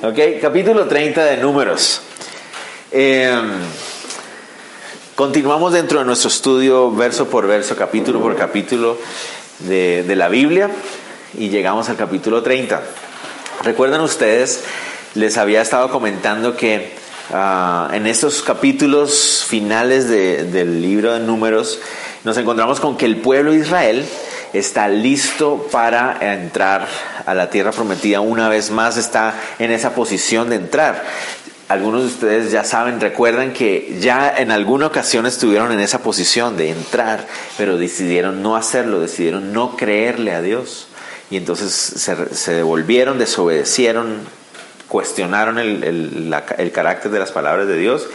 Capítulo 30 de Números. Em, continuamos dentro de nuestro estudio verso por verso, capítulo por capítulo de, de la Biblia y llegamos al capítulo 30. Recuerdan ustedes, les había estado comentando que ah, en estos capítulos finales de- del libro de Números nos encontramos con que el pueblo de Israel está listo para entrar a la tierra prometida. Una vez más está en esa posición de entrar. Algunos de ustedes ya saben, recuerdan que ya en alguna ocasión estuvieron en esa posición de entrar, pero decidieron no hacerlo, decidieron no creerle a Dios. Y entonces se, devolvieron, desobedecieron, cuestionaron el, el carácter de las palabras de Dios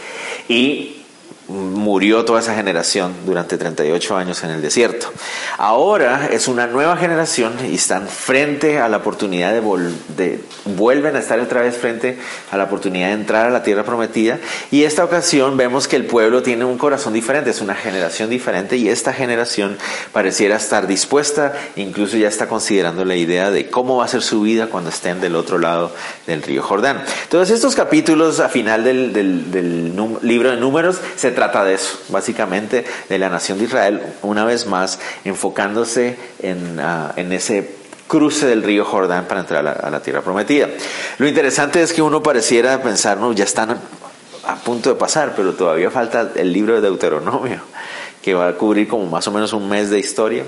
y murió toda esa generación durante 38 años en el desierto. Ahora es una nueva generación y están frente a la oportunidad de, vol- de vuelven a estar otra vez frente a la oportunidad de entrar a la tierra prometida y esta ocasión vemos que el pueblo tiene un corazón diferente, es una generación diferente y esta generación pareciera estar dispuesta, incluso ya está considerando la idea de cómo va a ser su vida cuando estén del otro lado del río Jordán. Todos estos capítulos a final del, del- libro de números se trata de eso, básicamente de la nación de Israel, una vez más enfocándose en, ah, ese cruce del río Jordán para entrar a la, a la tierra prometida. Lo interesante es que uno pareciera pensar, no, ya están a punto de pasar, pero todavía falta el libro de Deuteronomio, que va a cubrir como más o menos un mes de historia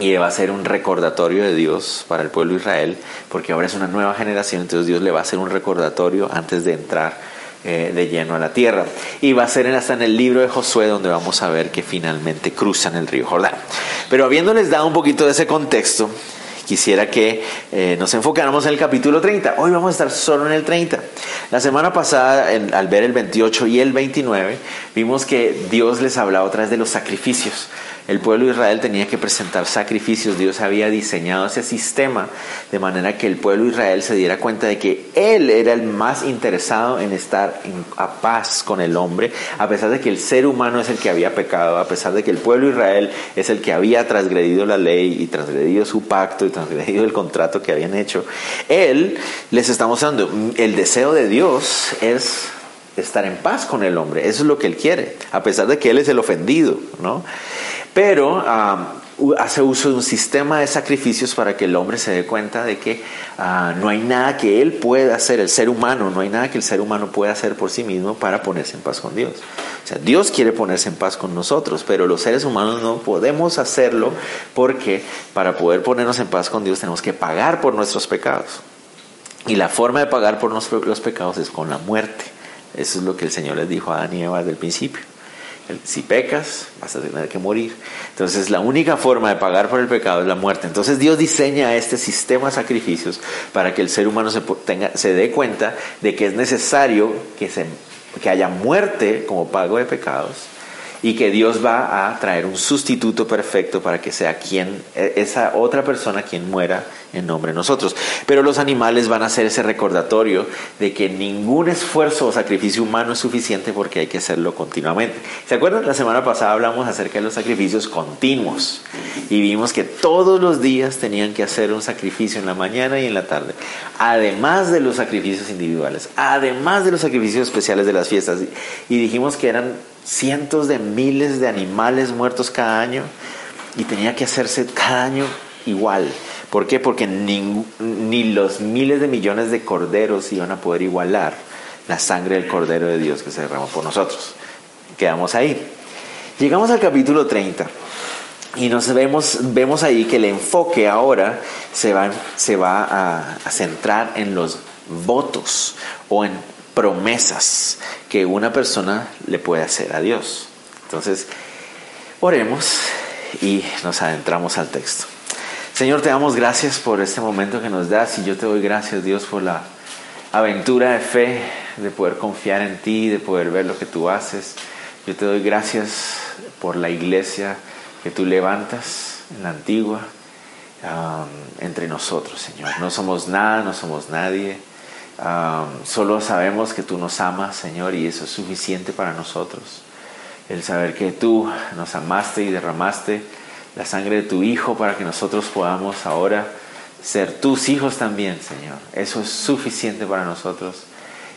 y va a ser un recordatorio de Dios para el pueblo de Israel, porque ahora es una nueva generación, entonces Dios le va a hacer un recordatorio antes de entrar eh, de lleno a la tierra. Y va a ser hasta en el libro de Josué donde vamos a ver que finalmente cruzan el río Jordán. Pero habiéndoles dado un poquito de ese contexto, quisiera que eh, nos enfocáramos en el capítulo 30. Hoy vamos a estar solo en el 30. La semana pasada, al ver el 28 y el 29, vimos que Dios les hablaba otra vez de los sacrificios. El pueblo de Israel tenía que presentar sacrificios. Dios había diseñado ese sistema de manera que el pueblo de Israel se diera cuenta de que Él era el más interesado en estar a paz con el hombre, a pesar de que el ser humano es el que había pecado, a pesar de que el pueblo de Israel es el que había transgredido la ley y transgredido su pacto y transgredido el contrato que habían hecho. Él les está mostrando, el deseo de Dios es estar en paz con el hombre. Eso es lo que él quiere, a pesar de que él es el ofendido, ¿no? Pero ah, hace uso de un sistema de sacrificios para que el hombre se dé cuenta de que ah, no hay nada que él pueda hacer, el ser humano, no hay nada que el ser humano pueda hacer por sí mismo para ponerse en paz con Dios. O sea, Dios quiere ponerse en paz con nosotros, pero los seres humanos no podemos hacerlo porque para poder ponernos en paz con Dios tenemos que pagar por nuestros pecados. Y la forma de pagar por los pecados es con la muerte. Eso es lo que el Señor les dijo a Adán y Eva desde el principio. Si pecas, vas a tener que morir. Entonces, la única forma de pagar por el pecado es la muerte. Entonces, Dios diseña este sistema de sacrificios para que el ser humano se, tenga, se dé cuenta de que es necesario que, se, que haya muerte como pago de pecados y que Dios va a traer un sustituto perfecto para que sea quien e- esa otra persona quien muera en nombre de nosotros. Pero los animales van a hacer ese recordatorio de que ningún esfuerzo o sacrificio humano es suficiente porque hay que hacerlo continuamente. ¿Se acuerdan? La semana pasada hablamos acerca de los sacrificios continuos y vimos que todos los días tenían que hacer un sacrificio en la mañana y en la tarde, además de los sacrificios individuales, además de los sacrificios especiales de las fiestas. Y dijimos que eran cientos de miles de animales muertos cada año y tenía que hacerse cada año igual. ¿Por qué? Porque ni, los miles de millones de corderos iban a poder igualar la sangre del cordero de Dios que se derramó por nosotros. Quedamos ahí. Llegamos al capítulo 30 y nos vemos, vemos ahí que el enfoque ahora se va, se va a centrar en los votos o en promesas que una persona le puede hacer a Dios. Entonces, oremos y nos adentramos al texto. Señor, te damos gracias por este momento que nos das y yo te doy gracias, Dios, por la aventura de fe, de poder confiar en ti, de poder ver lo que tú haces. Yo te doy gracias por la iglesia que tú levantas en la antigua entre nosotros, Señor. No somos nada, no somos nadie. Solo sabemos que tú nos amas, Señor, y eso es suficiente para nosotros. El saber que tú nos amaste y derramaste la sangre de tu Hijo para que nosotros podamos ahora ser tus hijos también, Señor. Eso es suficiente para nosotros.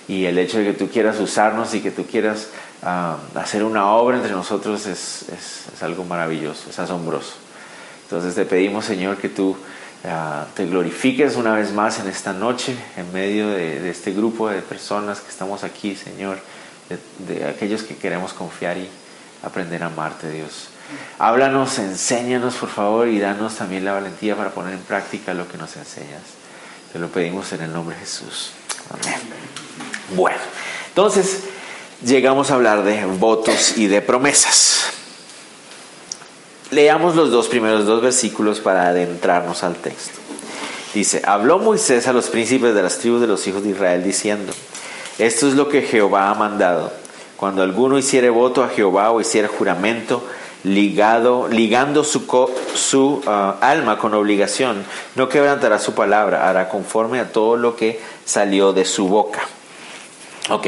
Y el hecho de que tú quieras usarnos y que tú quieras ah, hacer una obra entre nosotros es, es, algo maravilloso, es asombroso. Entonces te pedimos, Señor, que tú ah, te glorifiques una vez más en esta noche, en medio de, este grupo de personas que estamos aquí, Señor, de, de aquellos que queremos confiar y aprender a amarte, Dios. Háblanos, enséñanos por favor y danos también la valentía para poner en práctica lo que nos enseñas. Te lo pedimos en el nombre de Jesús. Amén. Bueno, entonces llegamos a hablar de votos y de promesas. Leamos los dos primeros dos versículos para adentrarnos al texto. Dice, habló Moisés a los príncipes de las tribus de los hijos de Israel diciendo, esto es lo que Jehová ha mandado. Cuando alguno hiciere voto a Jehová o hiciere juramento, ligado, ligando su, su ah, alma con obligación, no quebrantará su palabra, hará conforme a todo lo que salió de su boca. Ok,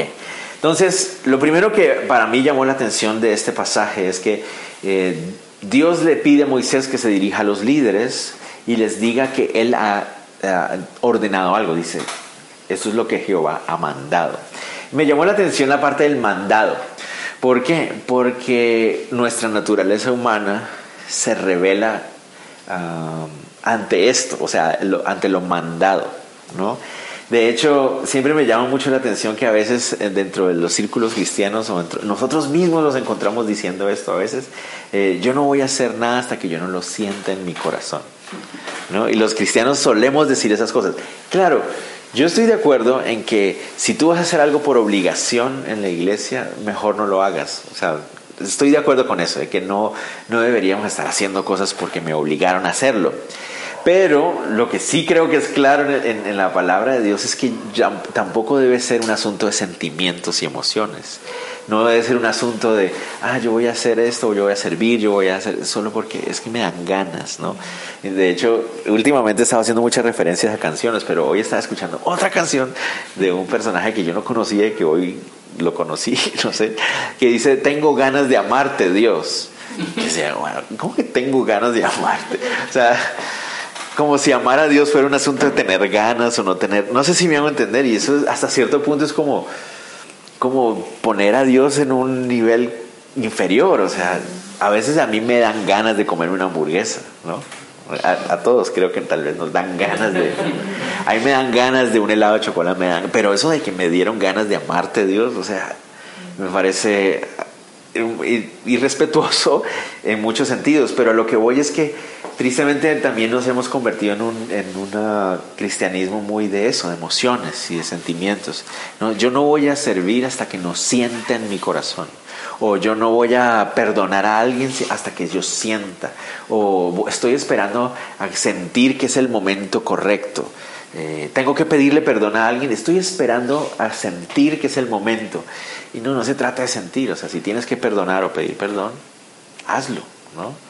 entonces lo primero que para mí llamó la atención de este pasaje es que eh, Dios le pide a Moisés que se dirija a los líderes y les diga que él ha ordenado algo, dice, esto es lo que Jehová ha mandado. Me llamó la atención la parte del mandado. ¿Por qué? Porque nuestra naturaleza humana se revela ante esto, o sea, ante lo mandado, ¿no? De hecho, siempre me llama mucho la atención que a veces eh, dentro de los círculos cristianos o nosotros mismos nos encontramos diciendo esto a veces, eh, yo no voy a hacer nada hasta que yo no lo sienta en mi corazón. ¿no? Y los cristianos solemos decir esas cosas. Claro, yo estoy de acuerdo en que si tú vas a hacer algo por obligación en la iglesia, mejor no lo hagas. O sea, estoy de acuerdo con eso, de que no, no deberíamos estar haciendo cosas porque me obligaron a hacerlo. Pero lo que sí creo que es claro en, la palabra de Dios es que tampoco debe ser un asunto de sentimientos y emociones. No debe ser un asunto de, ah, yo voy a hacer esto, yo voy a servir, yo voy a hacer, solo porque es que me dan ganas, ¿no? De hecho, últimamente estaba haciendo muchas referencias a canciones, pero hoy estaba escuchando otra canción de un personaje que yo no conocía y que hoy lo conocí, no sé, que dice, tengo ganas de amarte, Dios. Y decía, bueno, ¿cómo que tengo ganas de amarte? O sea, como si amar a Dios fuera un asunto de tener ganas o no tener, no sé si me hago entender, y eso hasta cierto punto es como como poner a Dios en un nivel inferior. O sea, a veces a mí me dan ganas de comer una hamburguesa, ¿no? A, todos creo que tal vez nos dan ganas de... A mí me dan ganas de un helado de chocolate, me dan, pero eso de que me dieron ganas de amarte Dios, o sea, me parece irrespetuoso en muchos sentidos, pero a lo que voy es que tristemente también nos hemos convertido en un en una cristianismo muy de eso, de emociones y de sentimientos. No, yo no voy a servir hasta que no sienta en mi corazón. O yo no voy a perdonar a alguien hasta que yo sienta. O estoy esperando a sentir que es el momento correcto. Eh, tengo que pedirle perdón a alguien, estoy esperando a sentir que es el momento. Y no, no se trata de sentir, o sea, si tienes que perdonar o pedir perdón, hazlo, ¿no?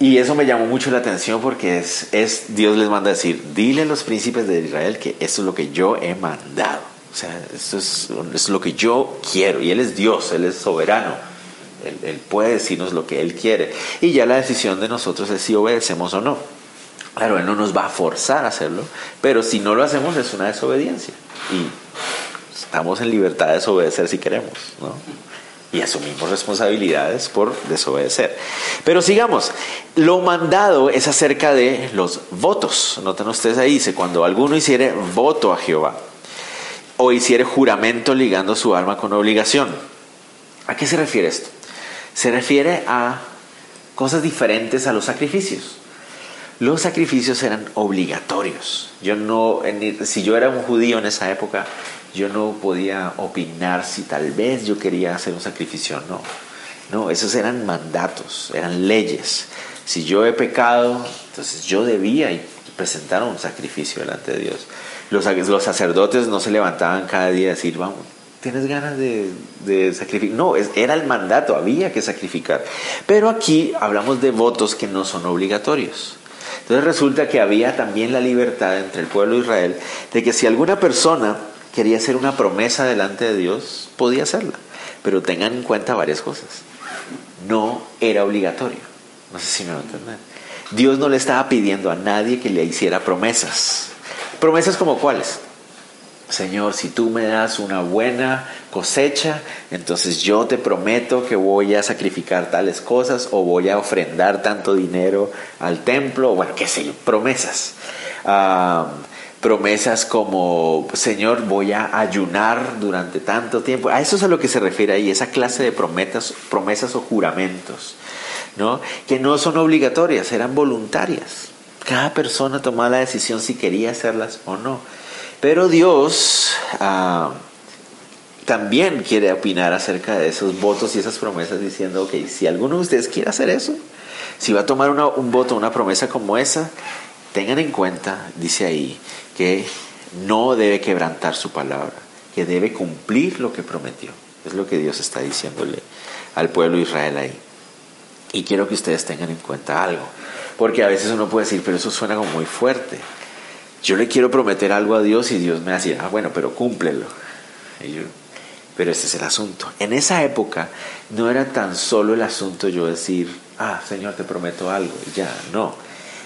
Y eso me llamó mucho la atención porque es, es, Dios les manda a decir, dile a los príncipes de Israel que esto es lo que yo he mandado. O sea, esto es, es lo que yo quiero. Y Él es Dios, Él es soberano. Él, él, puede decirnos lo que Él quiere. Y ya la decisión de nosotros es si obedecemos o no. Claro, Él no nos va a forzar a hacerlo, pero si no lo hacemos es una desobediencia. Y estamos en libertad de desobedecer si queremos, ¿no? Y asumimos responsabilidades por desobedecer. Pero sigamos, lo mandado es acerca de los votos. Noten ustedes ahí, dice, cuando alguno hiciere voto a Jehová o hiciere juramento ligando su alma con obligación. ¿A qué se refiere esto? Se refiere a cosas diferentes a los sacrificios. Los sacrificios eran obligatorios. Yo no, si yo era un judío en esa época, yo no podía opinar si tal vez yo quería hacer un sacrificio o no. No, esos eran mandatos, eran leyes. Si yo he pecado, entonces yo debía presentar un sacrificio delante de Dios. Los, los sacerdotes no se levantaban cada día a decir, vamos, ¿tienes ganas de, de sacrificar? No, era el mandato, había que sacrificar. Pero aquí hablamos de votos que no son obligatorios. Entonces resulta que había también la libertad entre el pueblo de Israel de que si alguna persona quería hacer una promesa delante de Dios, podía hacerla. Pero tengan en cuenta varias cosas. No era obligatorio. No sé si me van a entender. Dios no le estaba pidiendo a nadie que le hiciera promesas. Promesas como cuáles? Señor, si tú me das una buena cosecha, entonces yo te prometo que voy a sacrificar tales cosas o voy a ofrendar tanto dinero al templo, bueno, qué sé yo, promesas. Ah, promesas como, Señor, voy a ayunar durante tanto tiempo. A eso es a lo que se refiere ahí, esa clase de promesas, promesas o juramentos, ¿no? Que no son obligatorias, eran voluntarias. Cada persona tomaba la decisión si quería hacerlas o no. Pero Dios ah, también quiere opinar acerca de esos votos y esas promesas diciendo, ok, si alguno de ustedes quiere hacer eso, si va a tomar un voto, una promesa como esa, tengan en cuenta, dice ahí, que no debe quebrantar su palabra, que debe cumplir lo que prometió. Es lo que Dios está diciéndole al pueblo de Israel ahí. Y quiero que ustedes tengan en cuenta algo, porque a veces uno puede decir, pero eso suena como muy fuerte. Yo le quiero prometer algo a Dios y Dios me decir, ah, bueno, pero cúmplelo. pero ese es el asunto. En esa época no era tan solo el asunto yo decir, ah, Señor, te prometo algo, ya, no.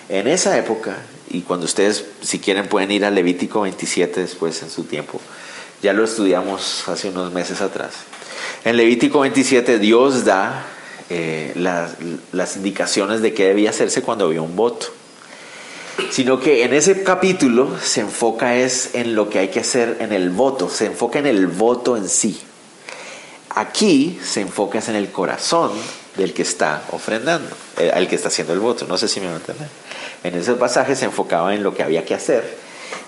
En esa época y cuando ustedes, si quieren, pueden ir a Levítico 27 después en su tiempo. Ya lo estudiamos hace unos meses atrás. En Levítico 27 Dios da eh, las, indicaciones de qué debía hacerse cuando había un voto. Sino que en ese capítulo se enfoca es en lo que hay que hacer en el voto, se enfoca en el voto en sí. Aquí se enfoca en el corazón del que está ofrendando, eh, que está haciendo el voto. No sé si me van a entender. En ese pasaje se enfocaba en lo que había que hacer.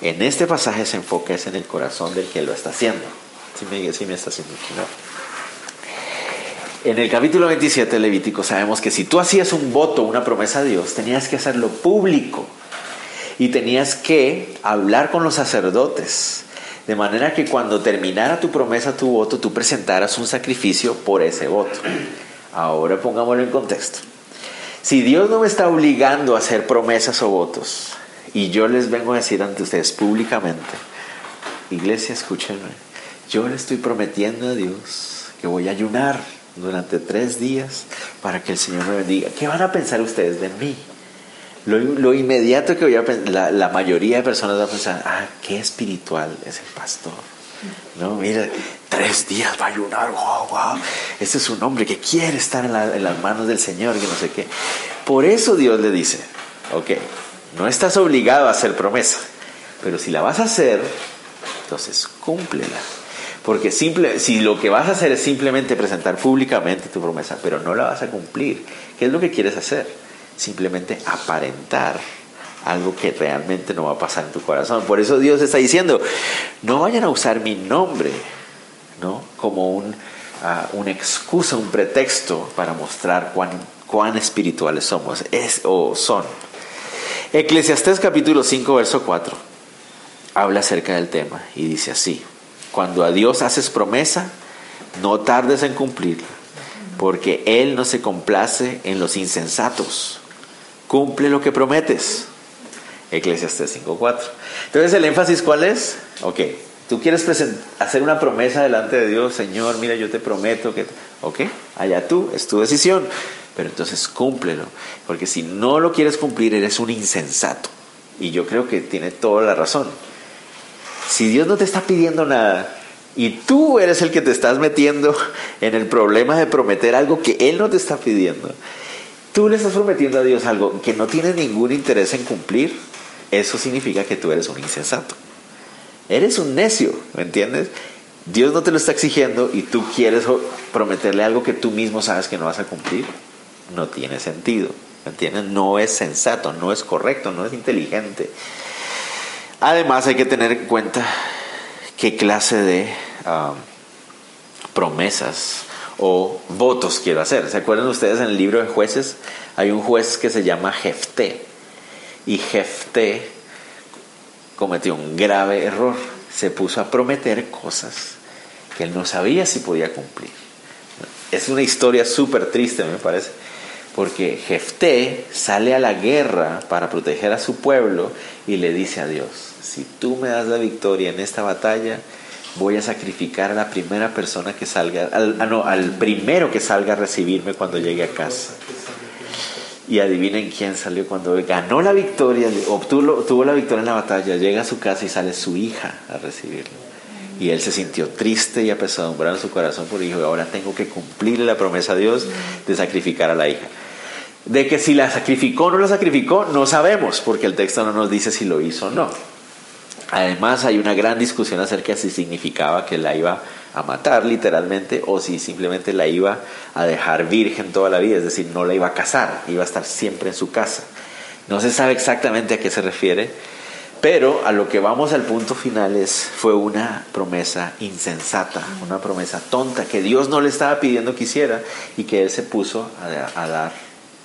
En este pasaje se enfoca en el corazón del que lo está haciendo. Si me, me está haciendo En el capítulo 27 de Levítico sabemos que si tú hacías un voto, una promesa a Dios, tenías que hacerlo público y tenías que hablar con los sacerdotes. De manera que cuando terminara tu promesa, tu voto, tú presentaras un sacrificio por ese voto. Ahora pongámoslo en contexto. Si Dios no me está obligando a hacer promesas o votos, y yo les vengo a decir ante ustedes públicamente, iglesia, escúchenme, yo le estoy prometiendo a Dios que voy a ayunar durante tres días para que el Señor me bendiga. ¿Qué van a pensar ustedes de mí? Lo, inmediato que voy a pensar, la, la mayoría de personas va a pensar, ah, qué espiritual es el pastor. No, mira, tres días va a ayunar, wow, wow. Este es un hombre que quiere estar en, las manos del Señor, que no sé qué. Por eso Dios le dice, ok, no estás obligado a hacer promesa, pero si la vas a hacer, entonces cúmplela. Porque simple, si lo que vas a hacer es simplemente presentar públicamente tu promesa, pero no la vas a cumplir, ¿qué es lo que quieres hacer? Simplemente aparentar algo que realmente no va a pasar en tu corazón. Por eso Dios está diciendo, no vayan a usar mi nombre, ¿no? Como un, uh, una excusa, un pretexto para mostrar cuán, cuán espirituales somos es, o son. Eclesiastés capítulo 5, verso 4, habla acerca del tema y dice así, cuando a Dios haces promesa, no tardes en cumplirla, porque Él no se complace en los insensatos. Cumple lo que prometes. Eclesiastes 5.4. Entonces, ¿el énfasis cuál es? Ok, tú quieres hacer una promesa delante de Dios, Señor, mira, yo te prometo que... Ok, allá tú, es tu decisión, pero entonces cúmplelo, porque si no lo quieres cumplir, eres un insensato. Y yo creo que tiene toda la razón. Si Dios no te está pidiendo nada y tú eres el que te estás metiendo en el problema de prometer algo que Él no te está pidiendo, tú le estás prometiendo a Dios algo que no tiene ningún interés en cumplir, eso significa que tú eres un insensato. Eres un necio, ¿me entiendes? Dios no te lo está exigiendo y tú quieres prometerle algo que tú mismo sabes que no vas a cumplir. No tiene sentido, ¿me entiendes? No es sensato, no es correcto, no es inteligente. Además hay que tener en cuenta qué clase de um, promesas o votos quiero hacer. ¿Se acuerdan ustedes en el libro de jueces? Hay un juez que se llama Jefté y Jefté cometió un grave error. Se puso a prometer cosas que él no sabía si podía cumplir. Es una historia súper triste, me parece, porque Jefté sale a la guerra para proteger a su pueblo y le dice a Dios, si tú me das la victoria en esta batalla, voy a sacrificar a la primera persona que salga, al, ah, al primero que salga a recibirme cuando llegue a casa. Y adivinen quién salió cuando ganó la victoria, obtuvo tuvo la victoria en la batalla, llega a su casa y sale su hija a recibirlo. Y él se sintió triste y apesadumbrado en su corazón porque dijo, ahora tengo que cumplir la promesa a Dios de sacrificar a la hija. De que si la sacrificó o no la sacrificó, no sabemos, porque el texto no nos dice si lo hizo o no. Además, hay una gran discusión acerca de si significaba que la iba a matar literalmente o si simplemente la iba a dejar virgen toda la vida, es decir, no la iba a casar, iba a estar siempre en su casa. No se sabe exactamente a qué se refiere, pero a lo que vamos al punto final es, fue una promesa insensata, una promesa tonta que Dios no le estaba pidiendo que hiciera y que Él se puso a, a dar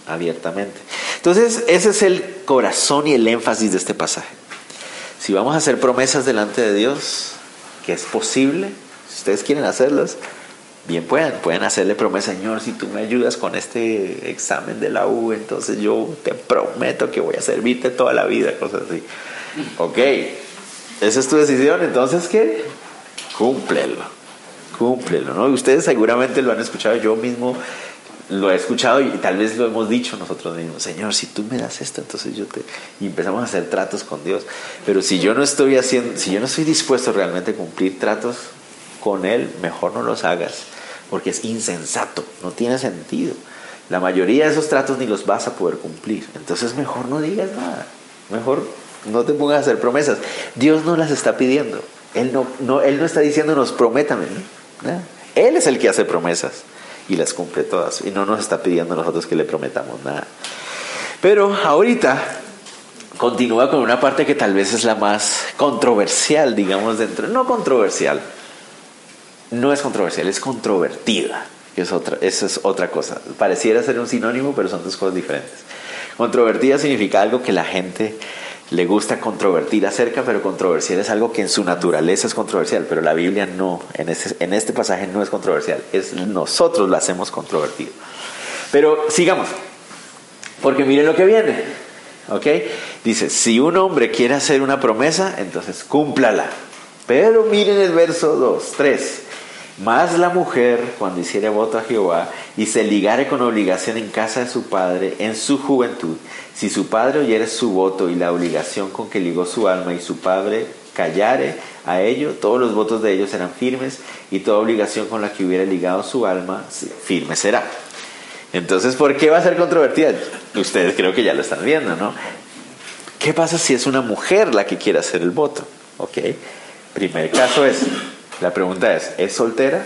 abiertamente. Entonces, ese es el corazón y el énfasis de este pasaje. Si vamos a hacer promesas delante de Dios, que es posible, si ustedes quieren hacerlas, bien pueden, pueden hacerle promesa, Señor, si tú me ayudas con este examen de la U, entonces yo te prometo que voy a servirte toda la vida, cosas así. Ok, esa es tu decisión, entonces ¿qué? Cúmplelo, cúmplelo, ¿no? Ustedes seguramente lo han escuchado, yo mismo lo he escuchado y tal vez lo hemos dicho nosotros mismos, Señor, si tú me das esto, entonces yo te... Y empezamos a hacer tratos con Dios. Pero si yo no estoy haciendo, si yo no estoy dispuesto realmente a cumplir tratos con Él, mejor no los hagas, porque es insensato, no tiene sentido. La mayoría de esos tratos ni los vas a poder cumplir. Entonces mejor no digas nada, mejor no te pongas a hacer promesas. Dios no las está pidiendo. Él no, no, él no está diciéndonos, prométame. Él es el que hace promesas y las cumple todas. Y no nos está pidiendo a nosotros que le prometamos nada. Pero ahorita continúa con una parte que tal vez es la más controversial, digamos, dentro. No controversial. No es controversial, es controvertida. Es otra, eso es otra cosa. Pareciera ser un sinónimo, pero son dos cosas diferentes. Controvertida significa algo que la gente le gusta controvertir acerca, pero controversial es algo que en su naturaleza es controversial, pero la Biblia no, en este, en este pasaje no es controversial, es nosotros lo hacemos controvertido. Pero sigamos, porque miren lo que viene, ¿ok? Dice, si un hombre quiere hacer una promesa, entonces cúmplala. Pero miren el verso 2, 3. Más la mujer, cuando hiciere voto a Jehová y se ligare con obligación en casa de su padre en su juventud, si su padre oyere su voto y la obligación con que ligó su alma y su padre callare a ello, todos los votos de ellos serán firmes y toda obligación con la que hubiera ligado su alma firme será. Entonces, ¿por qué va a ser controvertida? Ustedes creo que ya lo están viendo, ¿no? ¿Qué pasa si es una mujer la que quiere hacer el voto? ¿Ok? Primer caso es, la pregunta es, ¿es soltera?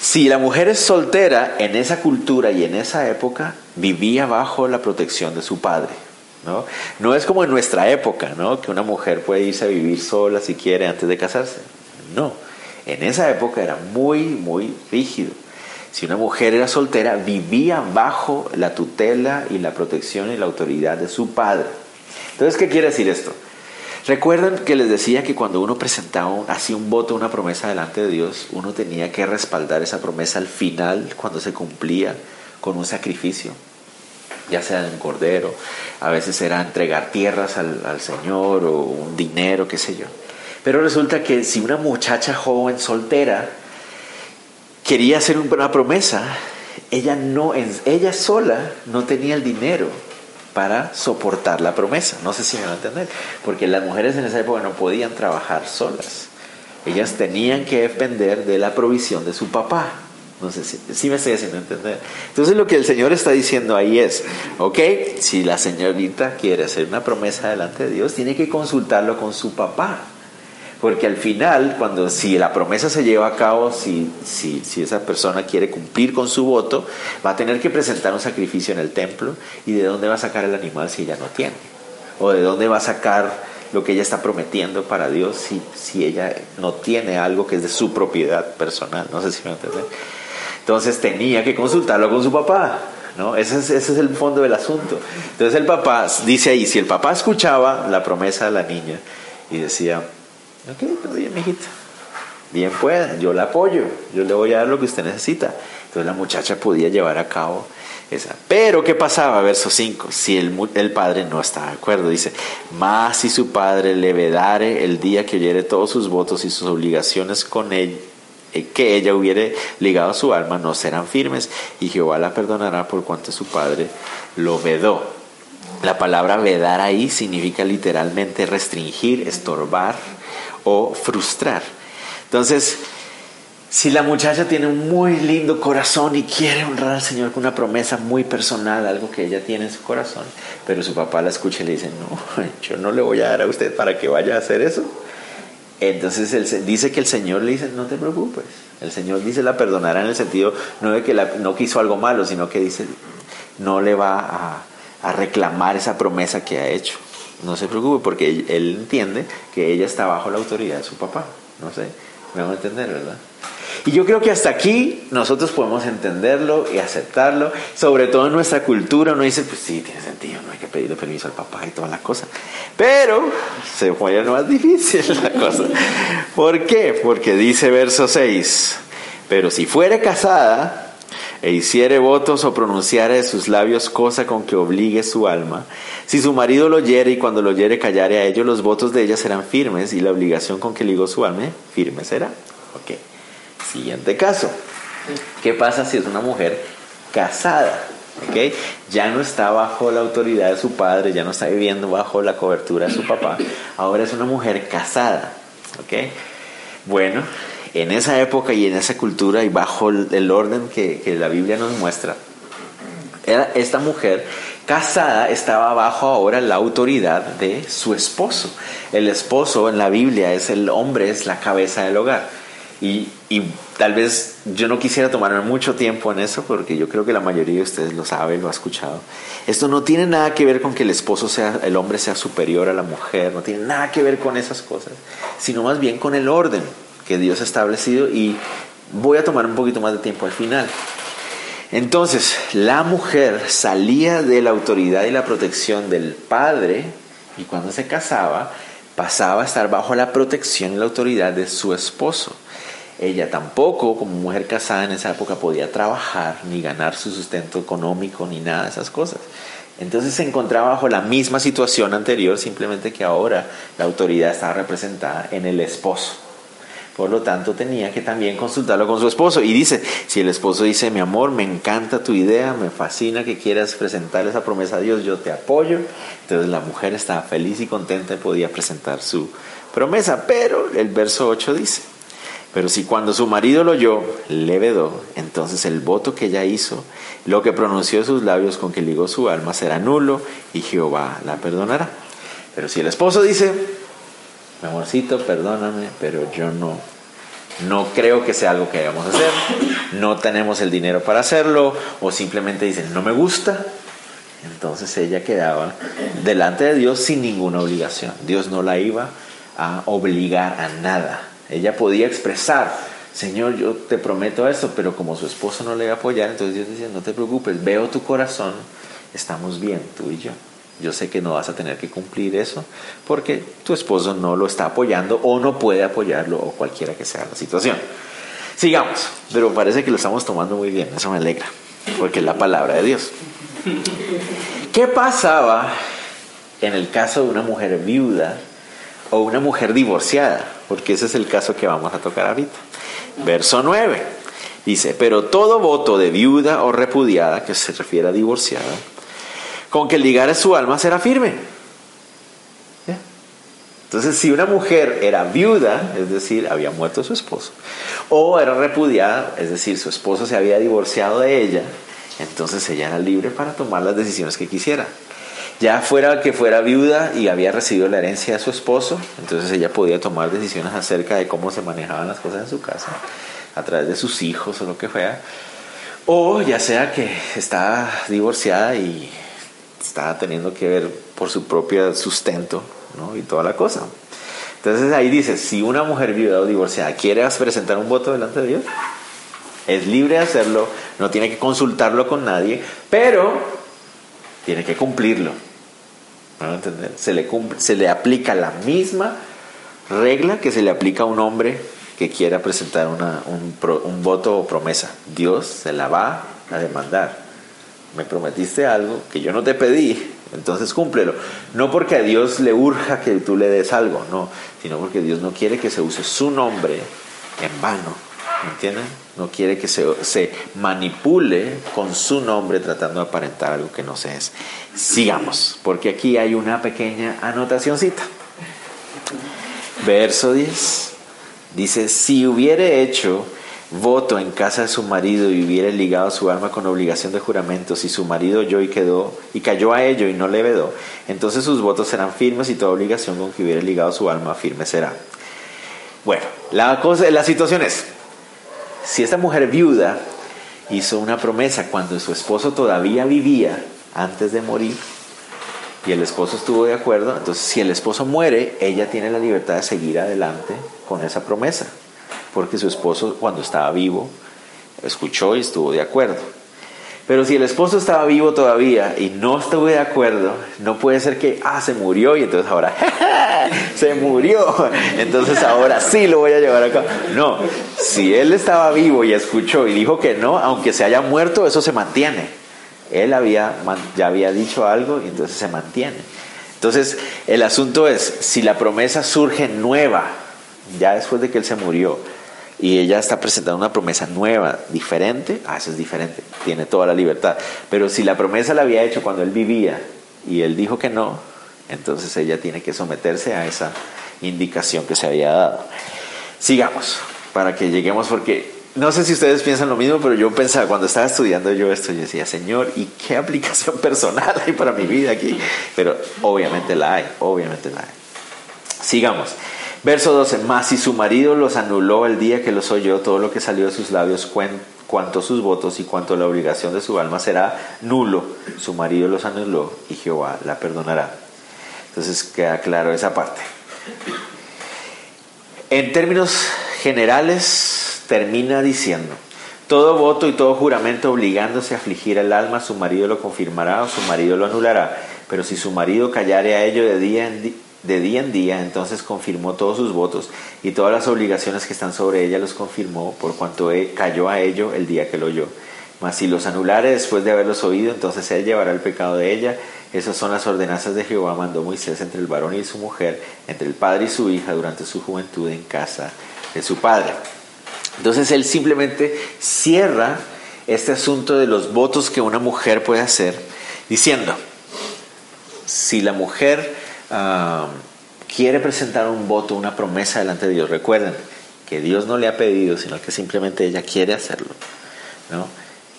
Si la mujer es soltera en esa cultura y en esa época, vivía bajo la protección de su padre. ¿no? no es como en nuestra época, ¿no? que una mujer puede irse a vivir sola si quiere antes de casarse. No, en esa época era muy, muy rígido. Si una mujer era soltera, vivía bajo la tutela y la protección y la autoridad de su padre. Entonces, ¿qué quiere decir esto? Recuerdan que les decía que cuando uno presentaba, hacía un voto, una promesa delante de Dios, uno tenía que respaldar esa promesa al final, cuando se cumplía, con un sacrificio, ya sea de un cordero, a veces era entregar tierras al, al Señor o un dinero, qué sé yo. Pero resulta que si una muchacha joven soltera quería hacer una promesa, ella no, ella sola no tenía el dinero para soportar la promesa. No sé si me van a entender, porque las mujeres en esa época no podían trabajar solas. Ellas tenían que depender de la provisión de su papá. No sé si, me estoy haciendo entender. Entonces lo que el Señor está diciendo ahí es, ok, si la señorita quiere hacer una promesa delante de Dios, tiene que consultarlo con su papá. Porque al final, cuando si la promesa se lleva a cabo, si, si, si, esa persona quiere cumplir con su voto, va a tener que presentar un sacrificio en el templo. ¿Y de dónde va a sacar el animal si ella no tiene? ¿O de dónde va a sacar lo que ella está prometiendo para Dios si, si ella no tiene algo que es de su propiedad personal? No sé si me entienden. Entonces tenía que consultarlo con su papá. ¿no? Ese es, ese es el fondo del asunto. Entonces el papá dice ahí, si el papá escuchaba la promesa de la niña y decía, Ok, bien, mijita. Bien pueda, yo la apoyo, yo le voy a dar lo que usted necesita. Entonces la muchacha podía llevar a cabo esa. Pero, ¿qué pasaba? Verso 5. Si el, el, padre no estaba de acuerdo, dice: Más si su padre le vedare el día que oyere todos sus votos y sus obligaciones con él, eh, que ella hubiere ligado su alma no serán firmes y Jehová la perdonará por cuanto su padre lo vedó. La palabra vedar ahí significa literalmente restringir, estorbar o frustrar. Entonces, si la muchacha tiene un muy lindo corazón y quiere honrar al Señor con una promesa muy personal, algo que ella tiene en su corazón, pero su papá la escucha y le dice, no, yo no le voy a dar a usted para que vaya a hacer eso. Entonces dice que el Señor le dice, no te preocupes. El Señor dice la perdonará en el sentido no de que no quiso algo malo, sino que dice, no le va a reclamar esa promesa que ha hecho. No se preocupe porque él, entiende que ella está bajo la autoridad de su papá. No sé, me van a entender, ¿verdad? Y yo creo que hasta aquí nosotros podemos entenderlo y aceptarlo, sobre todo en nuestra cultura, uno dice, pues sí, tiene sentido, no hay que pedirle permiso al papá y todas las cosas. Pero se pone más difícil la cosa. ¿Por qué? Porque dice verso 6, pero si fuere casada e hiciere votos o pronunciare de sus labios cosa con que obligue su alma, si su marido lo oyere y cuando lo oyere callare a ellos, los votos de ella serán firmes y la obligación con que ligó su alma firme será. Ok. Siguiente caso. ¿Qué pasa si es una mujer casada? ¿Okay? Ya no está bajo la autoridad de su padre, ya no está viviendo bajo la cobertura de su papá, ahora es una mujer casada. ¿Okay? Bueno, en esa época y en esa cultura y bajo el orden que, la Biblia nos muestra, esta mujer casada estaba bajo ahora la autoridad de su esposo. El esposo en la Biblia es el hombre, es la cabeza del hogar. Y, tal vez yo no quisiera tomarme mucho tiempo en eso porque yo creo que la mayoría de ustedes lo sabe, lo ha escuchado. Esto no tiene nada que ver con que el esposo sea, el hombre sea superior a la mujer, no tiene nada que ver con esas cosas, sino más bien con el orden que Dios ha establecido y voy a tomar un poquito más de tiempo al final. Entonces, la mujer salía de la autoridad y la protección del padre y cuando se casaba pasaba a estar bajo la protección y la autoridad de su esposo. Ella tampoco, como mujer casada en esa época, podía trabajar ni ganar su sustento económico ni nada de esas cosas. Entonces se encontraba bajo la misma situación anterior, simplemente que ahora la autoridad estaba representada en el esposo. Por lo tanto, tenía que también consultarlo con su esposo. Y dice, si el esposo dice, mi amor, me encanta tu idea, me fascina que quieras presentar esa promesa a Dios, yo te apoyo. Entonces la mujer estaba feliz y contenta y podía presentar su promesa. Pero el verso 8 dice, pero si cuando su marido lo oyó, le vedó, entonces el voto que ella hizo, lo que pronunció sus labios con que ligó su alma, será nulo y Jehová la perdonará. Pero si el esposo dice, mi amorcito, perdóname, pero yo no, no creo que sea algo que debamos hacer, no tenemos el dinero para hacerlo, o simplemente dicen, no me gusta, entonces ella quedaba delante de Dios sin ninguna obligación. Dios no la iba a obligar a nada. Ella podía expresar, Señor, yo te prometo esto, pero como su esposo no le iba a apoyar, entonces Dios decía, no te preocupes, veo tu corazón, estamos bien, tú y yo. Yo sé que no vas a tener que cumplir eso porque tu esposo no lo está apoyando o no puede apoyarlo o cualquiera que sea la situación. Sigamos, pero parece que lo estamos tomando muy bien, eso me alegra, porque es la palabra de Dios. ¿Qué pasaba en el caso de una mujer viuda o una mujer divorciada, porque ese es el caso que vamos a tocar ahorita. Verso 9 dice, pero todo voto de viuda o repudiada, que se refiere a divorciada, con que ligara su alma será firme. Entonces, si una mujer era viuda, es decir, había muerto su esposo, o era repudiada, es decir, su esposo se había divorciado de ella, entonces ella era libre para tomar las decisiones que quisiera. Ya fuera que fuera viuda y había recibido la herencia de su esposo, entonces ella podía tomar decisiones acerca de cómo se manejaban las cosas en su casa, a través de sus hijos o lo que fuera. O ya sea que estaba divorciada y teniendo que ver por su propio sustento ¿no? y toda la cosa. Entonces ahí dice, si una mujer viuda o divorciada quiere presentar un voto delante de Dios, es libre de hacerlo, no tiene que consultarlo con nadie, pero tiene que cumplirlo entender? Se le, se le aplica la misma regla que se le aplica a un hombre que quiera presentar una, un, un voto o promesa. Dios se la va a demandar. Me prometiste algo que yo no te pedí, entonces cúmplelo. No porque a Dios le urja que tú le des algo, no, sino porque Dios no quiere que se use su nombre en vano. ¿Me entienden? No quiere que se, se manipule con su nombre tratando de aparentar algo que no se es. Sigamos, porque aquí hay una pequeña anotacióncita. Verso 10. Dice, si hubiere hecho voto en casa de su marido y hubiera ligado su alma con obligación de juramento, si su marido oyó y quedó y cayó a ello y no le vedó, entonces sus votos serán firmes y toda obligación con que hubiera ligado su alma firme será. Bueno, la, cosa, la situación es, si esta mujer viuda hizo una promesa cuando su esposo todavía vivía antes de morir, y el esposo estuvo de acuerdo, entonces si el esposo muere, ella tiene la libertad de seguir adelante con esa promesa porque su esposo cuando estaba vivo escuchó y estuvo de acuerdo. Pero si el esposo estaba vivo todavía y no estuvo de acuerdo, no puede ser que, ah, se murió y entonces ahora, se murió, entonces ahora sí lo voy a llevar acá. No, si él estaba vivo y escuchó y dijo que no, aunque se haya muerto, eso se mantiene. Él había, ya había dicho algo y entonces se mantiene. Entonces, el asunto es, si la promesa surge nueva, ya después de que él se murió, y ella está presentando una promesa nueva, diferente, ah, eso es diferente, tiene toda la libertad. Pero si la promesa la había hecho cuando él vivía y él dijo que no, entonces ella tiene que someterse a esa indicación que se había dado. Sigamos, para que lleguemos, porque no sé si ustedes piensan lo mismo, pero yo pensaba, cuando estaba estudiando yo esto, yo decía, Señor, ¿y qué aplicación personal hay para mi vida aquí? Pero obviamente la hay, obviamente la hay. Sigamos. Verso 12, más si su marido los anuló el día que los oyó, todo lo que salió de sus labios, cuanto sus votos y cuanto la obligación de su alma será nulo. Su marido los anuló y Jehová la perdonará. Entonces queda claro esa parte. En términos generales, termina diciendo, todo voto y todo juramento obligándose a afligir al alma, su marido lo confirmará o su marido lo anulará. Pero si su marido callare a ello de día en día, de día en día, entonces confirmó todos sus votos y todas las obligaciones que están sobre ella los confirmó por cuanto cayó a ello el día que lo oyó. Mas si los anulare después de haberlos oído, entonces él llevará el pecado de ella. Esas son las ordenanzas de Jehová, mandó Moisés entre el varón y su mujer, entre el padre y su hija durante su juventud en casa de su padre. Entonces él simplemente cierra este asunto de los votos que una mujer puede hacer diciendo, si la mujer quiere presentar un voto, una promesa delante de Dios, recuerden que Dios no le ha pedido, sino que simplemente ella quiere hacerlo. ¿no?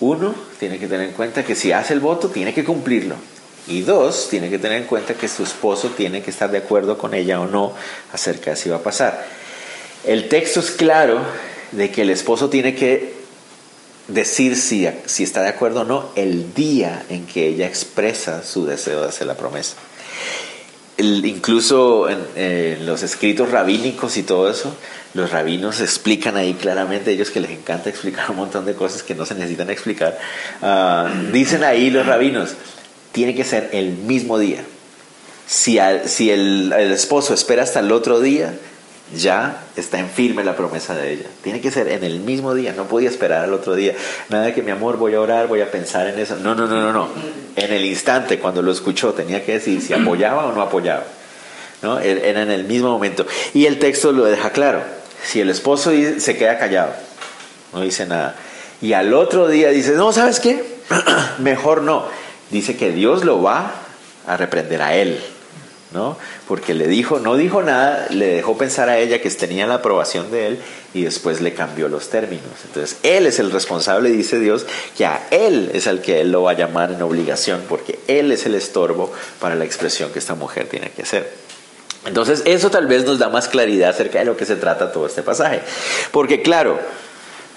Uno, tiene que tener en cuenta que si hace el voto, tiene que cumplirlo. Y dos, tiene que tener en cuenta que su esposo tiene que estar de acuerdo con ella o no acerca de si va a pasar. El texto es claro de que el esposo tiene que decir si, si está de acuerdo o no el día en que ella expresa su deseo de hacer la promesa incluso en, los escritos rabínicos y todo eso, los rabinos explican ahí claramente, ellos que les encanta explicar un montón de cosas que no se necesitan explicar, ah, dicen ahí los rabinos, tiene que ser el mismo día. Si, el esposo espera hasta el otro día, ya está en firme la promesa de ella. Tiene que ser en el mismo día, no podía esperar al otro día. Nada de que mi amor voy a orar, voy a pensar en eso. No, no, no, no, no. En el instante, cuando lo escuchó, tenía que decir si apoyaba o no apoyaba. ¿No? Er, era en el mismo momento. Y el texto lo deja claro. Si el esposo se queda callado, no dice nada. Y al otro día dice, no, ¿sabes qué? Mejor no. Dice que Dios lo va a reprender a él. ¿No? Porque le dijo, no dijo nada, le dejó pensar a ella que tenía la aprobación de él y después le cambió los términos. Entonces, él es el responsable, dice Dios, que a él es al que él lo va a llamar en obligación, porque él es el estorbo para la expresión que esta mujer tiene que hacer. Entonces, eso tal vez nos da más claridad acerca de lo que se trata todo este pasaje. Porque claro,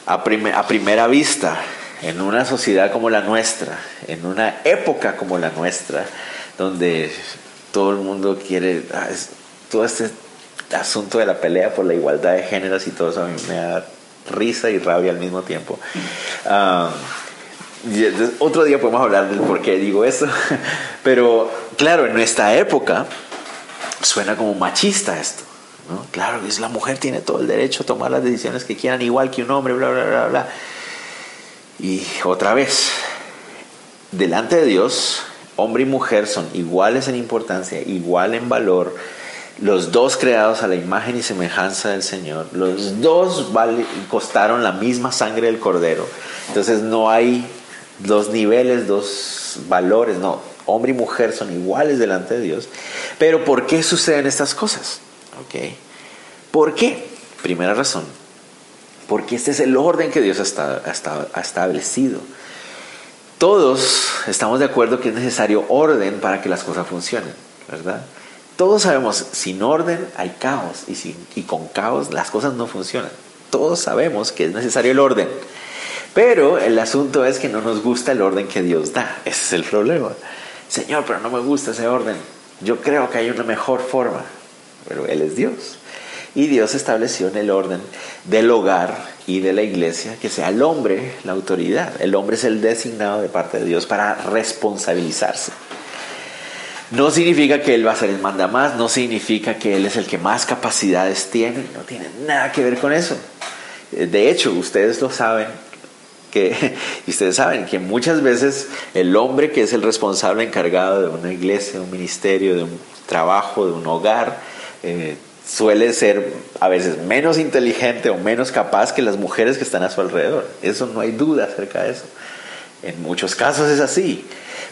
a, a primera vista, en una sociedad como la nuestra, en una época como la nuestra, donde todo el mundo quiere, ah, todo este asunto de la pelea por la igualdad de géneros y todo eso a mí me da risa y rabia al mismo tiempo. Ah, otro día podemos hablar del por qué digo eso, pero claro, en nuestra época suena como machista esto. ¿no? Claro, es la mujer tiene todo el derecho a tomar las decisiones que quieran, igual que un hombre, bla, bla, bla, bla. Y otra vez, delante de Dios, hombre y mujer son iguales en importancia, igual en valor, los dos creados a la imagen y semejanza del Señor, los dos costaron la misma sangre del cordero. Entonces no hay dos niveles, dos valores, no, hombre y mujer son iguales delante de Dios. Pero ¿por qué suceden estas cosas? ¿Por qué? Primera razón, porque este es el orden que Dios ha establecido. Todos estamos de acuerdo que es necesario orden para que las cosas funcionen, ¿verdad? Todos sabemos, sin orden hay caos y, y con caos las cosas no funcionan. Todos sabemos que es necesario el orden. Pero el asunto es que no nos gusta el orden que Dios da. Ese es el problema. Señor, pero no me gusta ese orden. Yo creo que hay una mejor forma. Pero Él es Dios. Y Dios estableció en el orden del hogar y de la iglesia que sea el hombre la autoridad. El hombre es el designado de parte de Dios para responsabilizarse. No significa que Él va a ser el manda más, no significa que Él es el que más capacidades tiene, no tiene nada que ver con eso. De hecho, ustedes lo saben, que, y ustedes saben que muchas veces el hombre que es el responsable encargado de una iglesia, de un ministerio, de un trabajo, de un hogar, eh, suele ser a veces menos inteligente o menos capaz que las mujeres que están a su alrededor. Eso no hay duda acerca de eso. En muchos casos es así.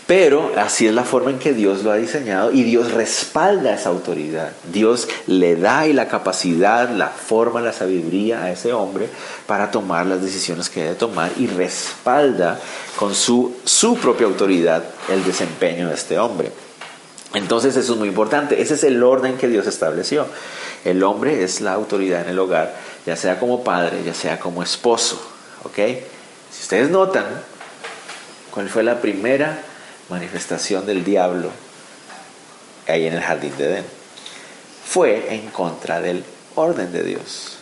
Pero así es la forma en que Dios lo ha diseñado y Dios respalda esa autoridad. Dios le da y la capacidad, la forma, la sabiduría a ese hombre para tomar las decisiones que debe tomar y respalda con su, su propia autoridad el desempeño de este hombre. Entonces eso es muy importante. Ese es el orden que Dios estableció. El hombre es la autoridad en el hogar, ya sea como padre, ya sea como esposo. ¿Ok? Si ustedes notan, ¿cuál fue la primera manifestación del diablo ahí en el jardín de Edén? Fue en contra del orden de Dios.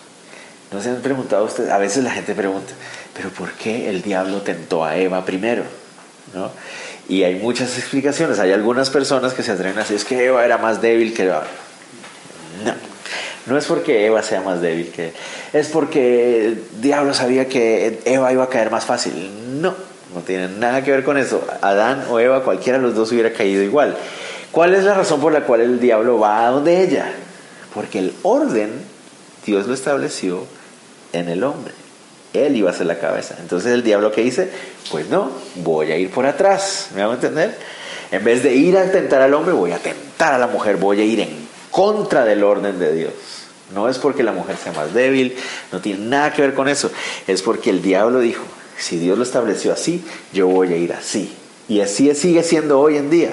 ¿No se han preguntado ustedes? A veces la gente pregunta, ¿pero por qué el diablo tentó a Eva primero? ¿No? Y hay muchas explicaciones. Hay algunas personas que se atreven a decir, es que Eva era más débil que Eva. No, no es porque Eva sea más débil que es porque el diablo sabía que Eva iba a caer más fácil. No, no tiene nada que ver con eso. Adán o Eva, cualquiera de los dos hubiera caído igual. ¿Cuál es la razón por la cual el diablo va a donde ella? Porque el orden Dios lo estableció en el hombre. Él iba a ser la cabeza. Entonces el diablo que dice, pues no, voy a ir por atrás. ¿Me van a entender? En vez de ir a tentar al hombre, voy a tentar a la mujer, voy a ir en contra del orden de Dios. No es porque la mujer sea más débil, no tiene nada que ver con eso. Es porque el diablo dijo, si Dios lo estableció así, yo voy a ir así. Y así sigue siendo hoy en día.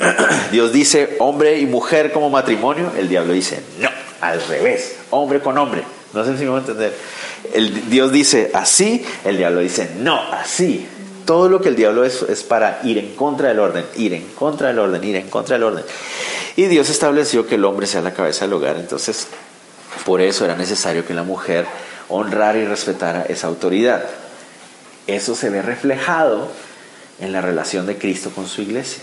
Dios dice hombre y mujer como matrimonio, el diablo dice no, al revés, hombre con hombre. No sé si me voy a entender. El, Dios dice así, el diablo dice no, así. Todo lo que el diablo es es para ir en contra del orden, ir en contra del orden, ir en contra del orden. Y Dios estableció que el hombre sea la cabeza del hogar. Entonces, por eso era necesario que la mujer honrara y respetara esa autoridad. Eso se ve reflejado en la relación de Cristo con su iglesia.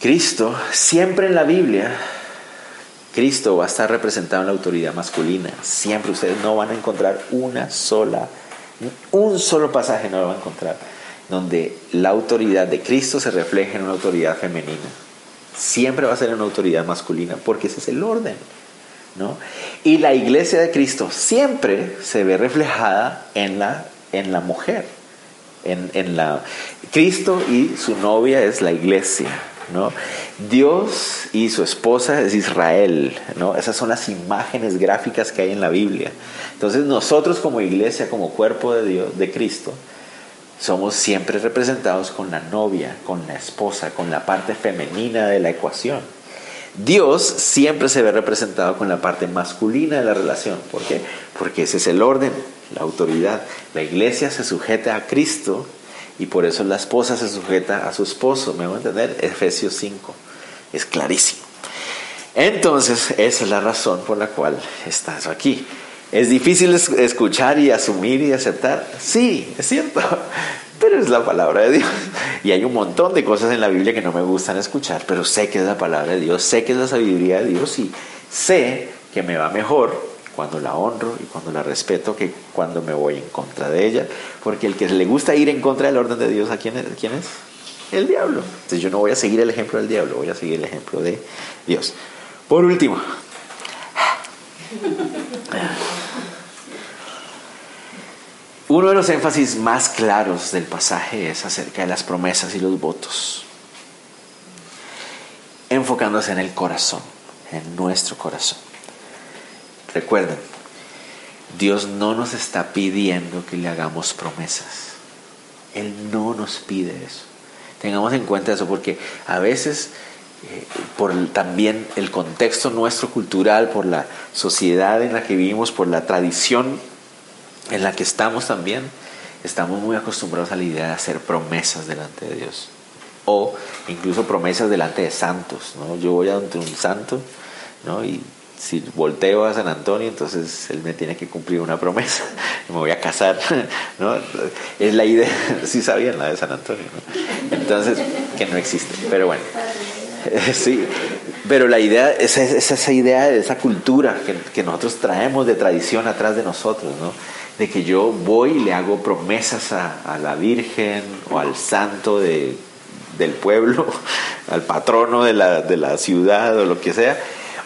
Cristo, siempre en la Biblia, Cristo va a estar representado en la autoridad masculina. Siempre ustedes no van a encontrar una sola, un solo pasaje no lo van a encontrar donde la autoridad de Cristo se refleje en una autoridad femenina. Siempre va a ser una autoridad masculina porque ese es el orden. ¿no? Y la iglesia de Cristo siempre se ve reflejada en la, en la mujer. En, en la, Cristo y su novia es la iglesia. Dios y su esposa es Israel, ¿no? Esas son las imágenes gráficas que hay en la Biblia. Entonces nosotros como iglesia, como cuerpo de Dios, de Cristo, somos siempre representados con la novia, con la esposa, con la parte femenina de la ecuación. Dios siempre se ve representado con la parte masculina de la relación. ¿Por qué? Porque ese es el orden, la autoridad. La iglesia se sujeta a Cristo y por eso la esposa se sujeta a su esposo. ¿Me van a entender? Efesios 5. Es clarísimo. Entonces, esa es la razón por la cual estás aquí. ¿Es difícil escuchar y asumir y aceptar? Sí, es cierto, pero es la palabra de Dios. Y hay un montón de cosas en la Biblia que no me gustan escuchar, pero sé que es la palabra de Dios, sé que es la sabiduría de Dios y sé que me va mejor cuando la honro y cuando la respeto que cuando me voy en contra de ella. Porque el que le gusta ir en contra del orden de Dios, ¿a quién es? ¿Quién es? el diablo. Entonces yo no voy a seguir el ejemplo del diablo, voy a seguir el ejemplo de Dios. Por último, uno de los énfasis más claros del pasaje es acerca de las promesas y los votos, enfocándose en el corazón, en nuestro corazón. Recuerden, Dios no nos está pidiendo que le hagamos promesas. Él no nos pide eso. Tengamos en cuenta eso porque a veces eh, por también el contexto nuestro cultural, por la sociedad en la que vivimos, por la tradición en la que estamos también, estamos muy acostumbrados a la idea de hacer promesas delante de Dios. O incluso promesas delante de santos. ¿no? Yo voy a donde un santo ¿no? y si volteo a San Antonio, entonces él me tiene que cumplir una promesa, me voy a casar, ¿no? Es la idea, sí sabían la de San Antonio, ¿no? Entonces, que no existe, pero bueno, sí, pero la idea es, esa idea de esa cultura que, que, nosotros traemos de tradición atrás de nosotros, ¿no? De que yo voy y le hago promesas a, a la Virgen o al santo de, del pueblo, al patrono de la, de la ciudad o lo que sea,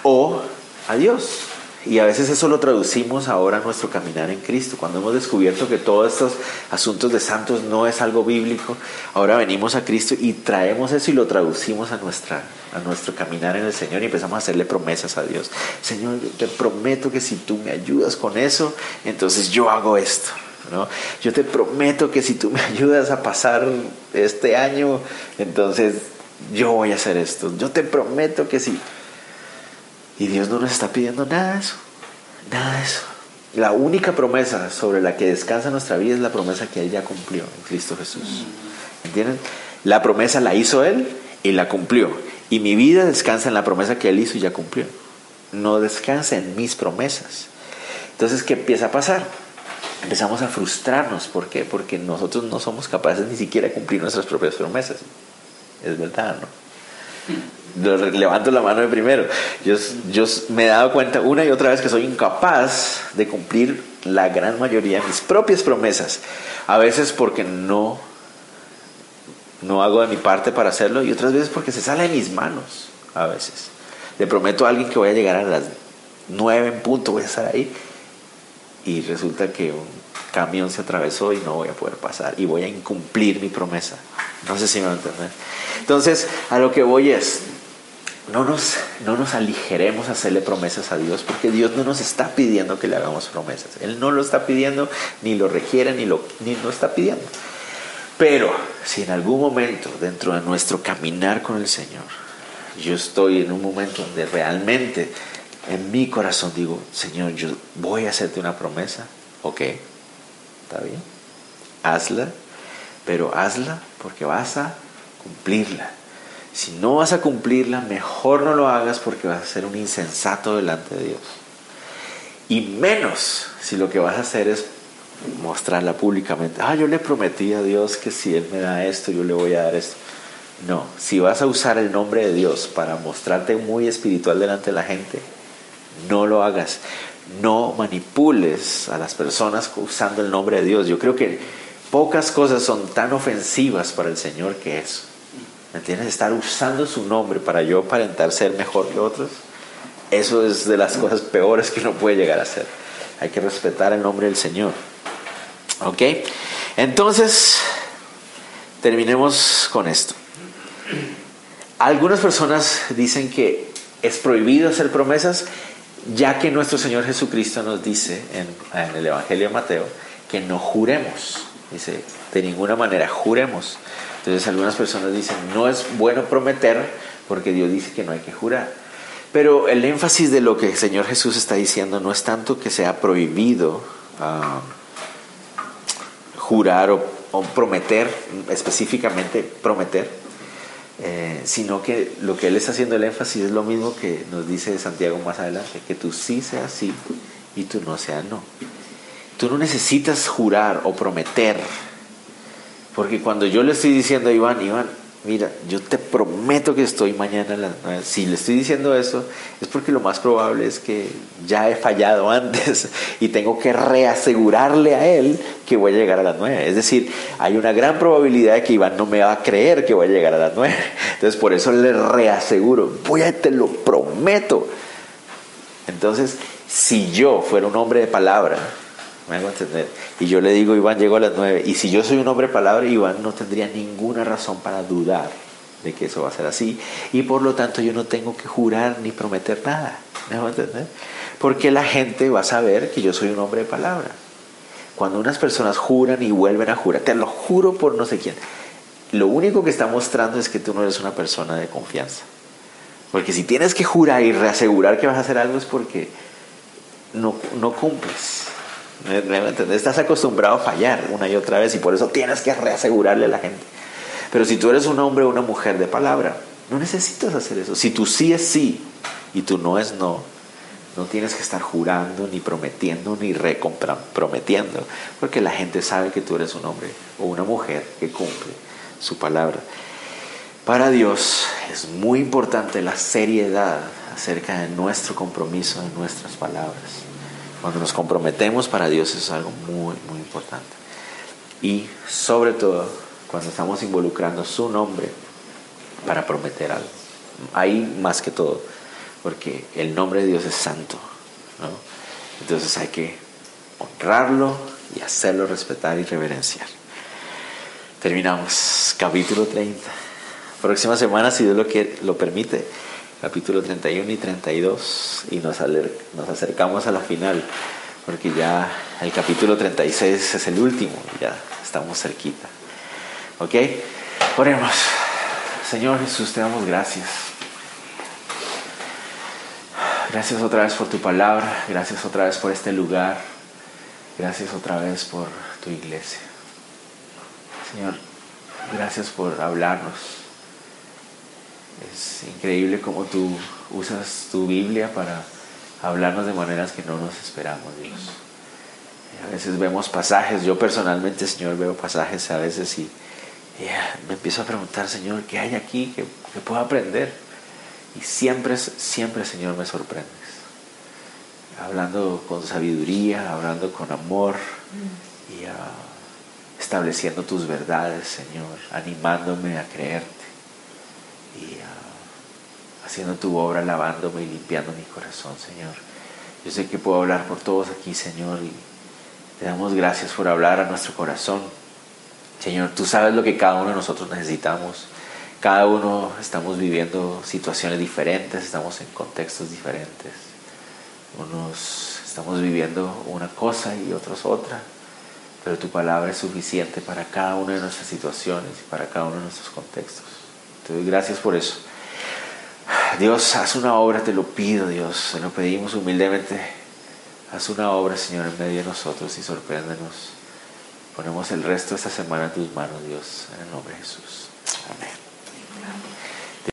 o a Dios. Y a veces eso lo traducimos ahora a nuestro caminar en Cristo. Cuando hemos descubierto que todos estos asuntos de santos no es algo bíblico, ahora venimos a Cristo y traemos eso y lo traducimos a, nuestra, a nuestro caminar en el Señor y empezamos a hacerle promesas a Dios. Señor, te prometo que si tú me ayudas con eso, entonces yo hago esto. ¿no? Yo te prometo que si tú me ayudas a pasar este año, entonces yo voy a hacer esto. Yo te prometo que si... Y Dios no nos está pidiendo nada de eso. Nada de eso. La única promesa sobre la que descansa nuestra vida es la promesa que Él ya cumplió en Cristo Jesús. ¿Entienden? La promesa la hizo Él y la cumplió. Y mi vida descansa en la promesa que Él hizo y ya cumplió. No descansa en mis promesas. Entonces, ¿qué empieza a pasar? Empezamos a frustrarnos. ¿Por qué? Porque nosotros no somos capaces ni siquiera de cumplir nuestras propias promesas. Es verdad, ¿no? Levanto la mano de primero. Yo, yo me he dado cuenta una y otra vez que soy incapaz de cumplir la gran mayoría de mis propias promesas. A veces porque no, no hago de mi parte para hacerlo y otras veces porque se sale de mis manos. A veces. Le prometo a alguien que voy a llegar a las nueve en punto, voy a estar ahí. Y resulta que un camión se atravesó y no voy a poder pasar. Y voy a incumplir mi promesa. No sé si me van a entender. Entonces, a lo que voy es, no nos, no nos aligeremos a hacerle promesas a Dios, porque Dios no nos está pidiendo que le hagamos promesas. Él no lo está pidiendo, ni lo requiere, ni lo, ni lo está pidiendo. Pero si en algún momento dentro de nuestro caminar con el Señor, yo estoy en un momento donde realmente en mi corazón digo, Señor, yo voy a hacerte una promesa, ok, está bien, hazla, pero hazla porque vas a cumplirla. Si no vas a cumplirla, mejor no lo hagas porque vas a ser un insensato delante de Dios. Y menos si lo que vas a hacer es mostrarla públicamente. Ah, yo le prometí a Dios que si Él me da esto, yo le voy a dar esto. No, si vas a usar el nombre de Dios para mostrarte muy espiritual delante de la gente, no lo hagas. No manipules a las personas usando el nombre de Dios. Yo creo que pocas cosas son tan ofensivas para el Señor que eso. ¿Me entiendes? Estar usando su nombre para yo aparentar ser mejor que otros, eso es de las cosas peores que uno puede llegar a hacer. Hay que respetar el nombre del Señor. ¿Ok? Entonces, terminemos con esto. Algunas personas dicen que es prohibido hacer promesas, ya que nuestro Señor Jesucristo nos dice en, en el Evangelio de Mateo que no juremos. Dice, de ninguna manera juremos. Entonces algunas personas dicen, no es bueno prometer porque Dios dice que no hay que jurar. Pero el énfasis de lo que el Señor Jesús está diciendo no es tanto que sea prohibido ah, jurar o, prometer, específicamente prometer, eh, sino que lo que Él está haciendo el énfasis es lo mismo que nos dice Santiago más adelante, que tú sí seas sí y tú no seas no. Tú no necesitas jurar o prometer porque cuando yo le estoy diciendo a Iván, Iván, mira, yo te prometo que estoy mañana a las nueve. Si le estoy diciendo eso, es porque lo más probable es que ya he fallado antes y tengo que reasegurarle a él que voy a llegar a las nueve. Es decir, hay una gran probabilidad de que Iván no me va a creer que voy a llegar a las nueve. Entonces, por eso le reaseguro, voy a, te lo prometo. Entonces, si yo fuera un hombre de palabra, me hago entender. Y yo le digo, Iván, llego a las nueve. Y si yo soy un hombre de palabra, Iván no tendría ninguna razón para dudar de que eso va a ser así. Y por lo tanto yo no tengo que jurar ni prometer nada. ¿Me hago entender? Porque la gente va a saber que yo soy un hombre de palabra. Cuando unas personas juran y vuelven a jurar, te lo juro por no sé quién, lo único que está mostrando es que tú no eres una persona de confianza. Porque si tienes que jurar y reasegurar que vas a hacer algo es porque no, no cumples. Estás acostumbrado a fallar una y otra vez y por eso tienes que reasegurarle a la gente. Pero si tú eres un hombre o una mujer de palabra, no necesitas hacer eso. Si tu sí es sí y tu no es no, no tienes que estar jurando, ni prometiendo, ni recomprometiendo, porque la gente sabe que tú eres un hombre o una mujer que cumple su palabra. Para Dios es muy importante la seriedad acerca de nuestro compromiso, de nuestras palabras. Cuando nos comprometemos para Dios es algo muy, muy importante. Y sobre todo cuando estamos involucrando su nombre para prometer algo. Ahí más que todo, porque el nombre de Dios es santo. ¿no? Entonces hay que honrarlo y hacerlo respetar y reverenciar. Terminamos capítulo 30. Próxima semana, si Dios lo, lo permite, capítulo 31 y 32 y nos, nos acercamos a la final porque ya el capítulo 36 es el último, ya estamos cerquita. ¿Ok? Oremos. Señor Jesús, te damos gracias. Gracias otra vez por tu palabra, gracias otra vez por este lugar, gracias otra vez por tu iglesia. Señor, gracias por hablarnos es increíble cómo tú usas tu Biblia para hablarnos de maneras que no nos esperamos, Dios. A veces vemos pasajes, yo personalmente, Señor, veo pasajes a veces y, me empiezo a preguntar, Señor, ¿qué hay aquí que, puedo aprender? Y siempre, siempre, Señor, me sorprendes. Hablando con sabiduría, hablando con amor y ah, estableciendo tus verdades, Señor, animándome a creerte ah, haciendo tu obra, lavándome y limpiando mi corazón, Señor. Yo sé que puedo hablar por todos aquí, Señor, y te damos gracias por hablar a nuestro corazón. Señor, tú sabes lo que cada uno de nosotros necesitamos. Cada uno estamos viviendo situaciones diferentes, estamos en contextos diferentes. Unos estamos viviendo una cosa y otros otra, pero tu palabra es suficiente para cada una de nuestras situaciones y para cada uno de nuestros contextos. Te doy gracias por eso. Dios, haz una obra, te lo pido, Dios. Te lo pedimos humildemente. Haz una obra, Señor, en medio de nosotros y sorpréndenos. Ponemos el resto de esta semana en tus manos, Dios, en el nombre de Jesús. Amén.